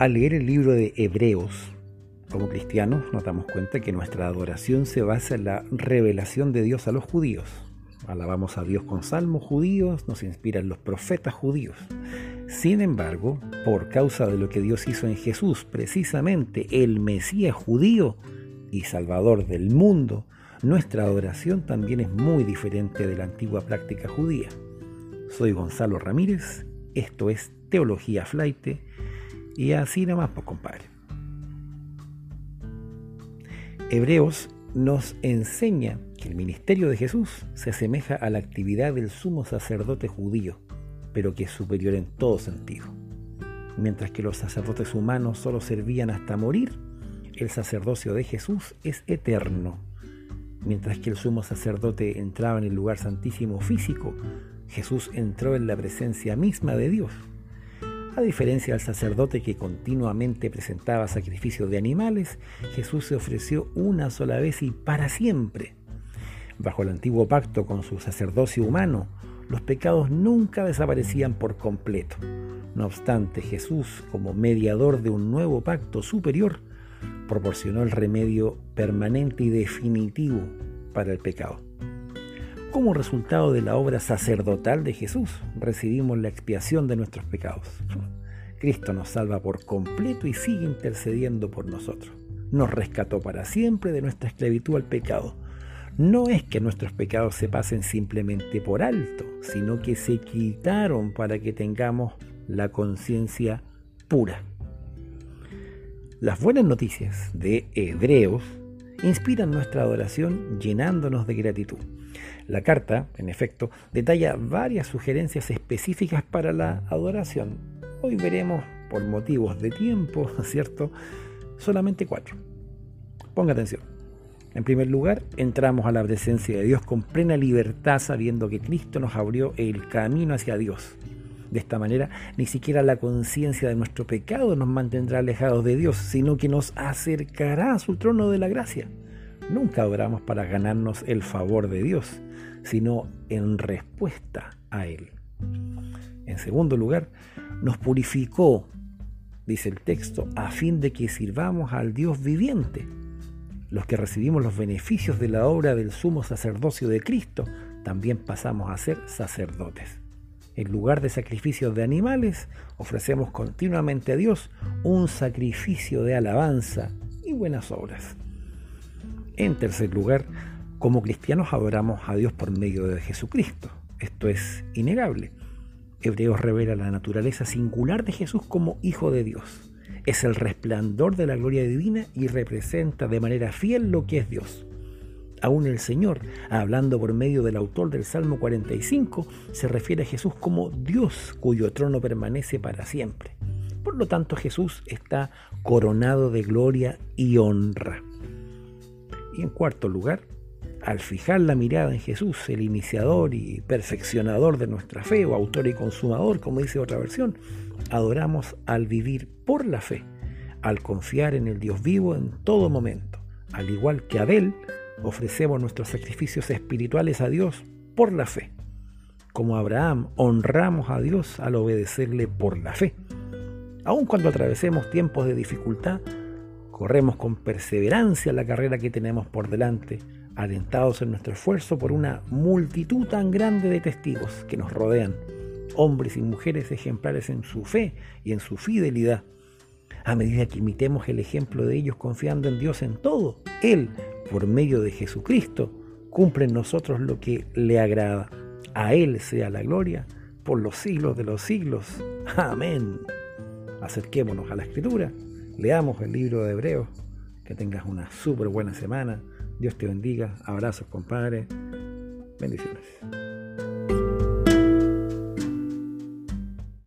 Al leer el libro de Hebreos, como cristianos nos damos cuenta que nuestra adoración se basa en la revelación de Dios a los judíos. Alabamos a Dios con salmos judíos, nos inspiran los profetas judíos. Sin embargo, por causa de lo que Dios hizo en Jesús, precisamente el Mesías judío y Salvador del mundo, nuestra adoración también es muy diferente de la antigua práctica judía. Soy Gonzalo Ramírez, esto es Teología Flaite, y así nomás, pues compadre. Hebreos nos enseña que el ministerio de Jesús se asemeja a la actividad del sumo sacerdote judío pero que es superior en todo sentido. Mientras que los sacerdotes humanos solo servían hasta morir, el sacerdocio de Jesús es eterno. Mientras que el sumo sacerdote entraba en el lugar santísimo físico, Jesús entró en la presencia misma de Dios. A diferencia del sacerdote que continuamente presentaba sacrificios de animales, Jesús se ofreció una sola vez y para siempre. Bajo el antiguo pacto con su sacerdocio humano, los pecados nunca desaparecían por completo. No obstante, Jesús, como mediador de un nuevo pacto superior, proporcionó el remedio permanente y definitivo para el pecado. Como resultado de la obra sacerdotal de Jesús, recibimos la expiación de nuestros pecados. Cristo nos salva por completo y sigue intercediendo por nosotros. Nos rescató para siempre de nuestra esclavitud al pecado no es que nuestros pecados se pasen simplemente por alto, sino que se quitaron para que tengamos la conciencia pura. Las buenas noticias de Hebreos inspiran nuestra adoración llenándonos de gratitud. La carta, en efecto, detalla varias sugerencias específicas para la adoración. Hoy veremos, por motivos de tiempo, ¿cierto? Solamente cuatro. Ponga atención. En primer lugar, entramos a la presencia de Dios con plena libertad sabiendo que Cristo nos abrió el camino hacia Dios. De esta manera, ni siquiera la conciencia de nuestro pecado nos mantendrá alejados de Dios, sino que nos acercará a su trono de la gracia. Nunca oramos para ganarnos el favor de Dios, sino en respuesta a Él. En segundo lugar, nos purificó, dice el texto, a fin de que sirvamos al Dios viviente los que recibimos los beneficios de la obra del sumo sacerdocio de Cristo, también pasamos a ser sacerdotes. En lugar de sacrificios de animales, ofrecemos continuamente a Dios un sacrificio de alabanza y buenas obras. En tercer lugar, como cristianos adoramos a Dios por medio de Jesucristo. Esto es innegable. Hebreos revela la naturaleza singular de Jesús como Hijo de Dios es el resplandor de la gloria divina y representa de manera fiel lo que es Dios. Aún el Señor, hablando por medio del autor del Salmo 45, se refiere a Jesús como Dios cuyo trono permanece para siempre. Por lo tanto, Jesús está coronado de gloria y honra. En cuarto lugar, al fijar la mirada en Jesús, el iniciador y perfeccionador de nuestra fe, o autor y consumador, como dice otra versión, adoramos al vivir por la fe, al confiar en el Dios vivo en todo momento. Al igual que Abel, ofrecemos nuestros sacrificios espirituales a Dios por la fe. Como Abraham, honramos a Dios al obedecerle por la fe. Aun cuando atravesemos tiempos de dificultad, corremos con perseverancia la carrera que tenemos por delante, alentados en nuestro esfuerzo por una multitud tan grande de testigos que nos rodean hombres y mujeres ejemplares en su fe y en su fidelidad. A medida que imitemos el ejemplo de ellos confiando en Dios en todo, Él, por medio de Jesucristo, cumple en nosotros lo que le agrada. A Él sea la gloria por los siglos de los siglos. Amén. Acerquémonos a la Escritura, leamos el libro de Hebreos, que tengas una súper buena semana. Dios te bendiga. Abrazos, compadre. Bendiciones.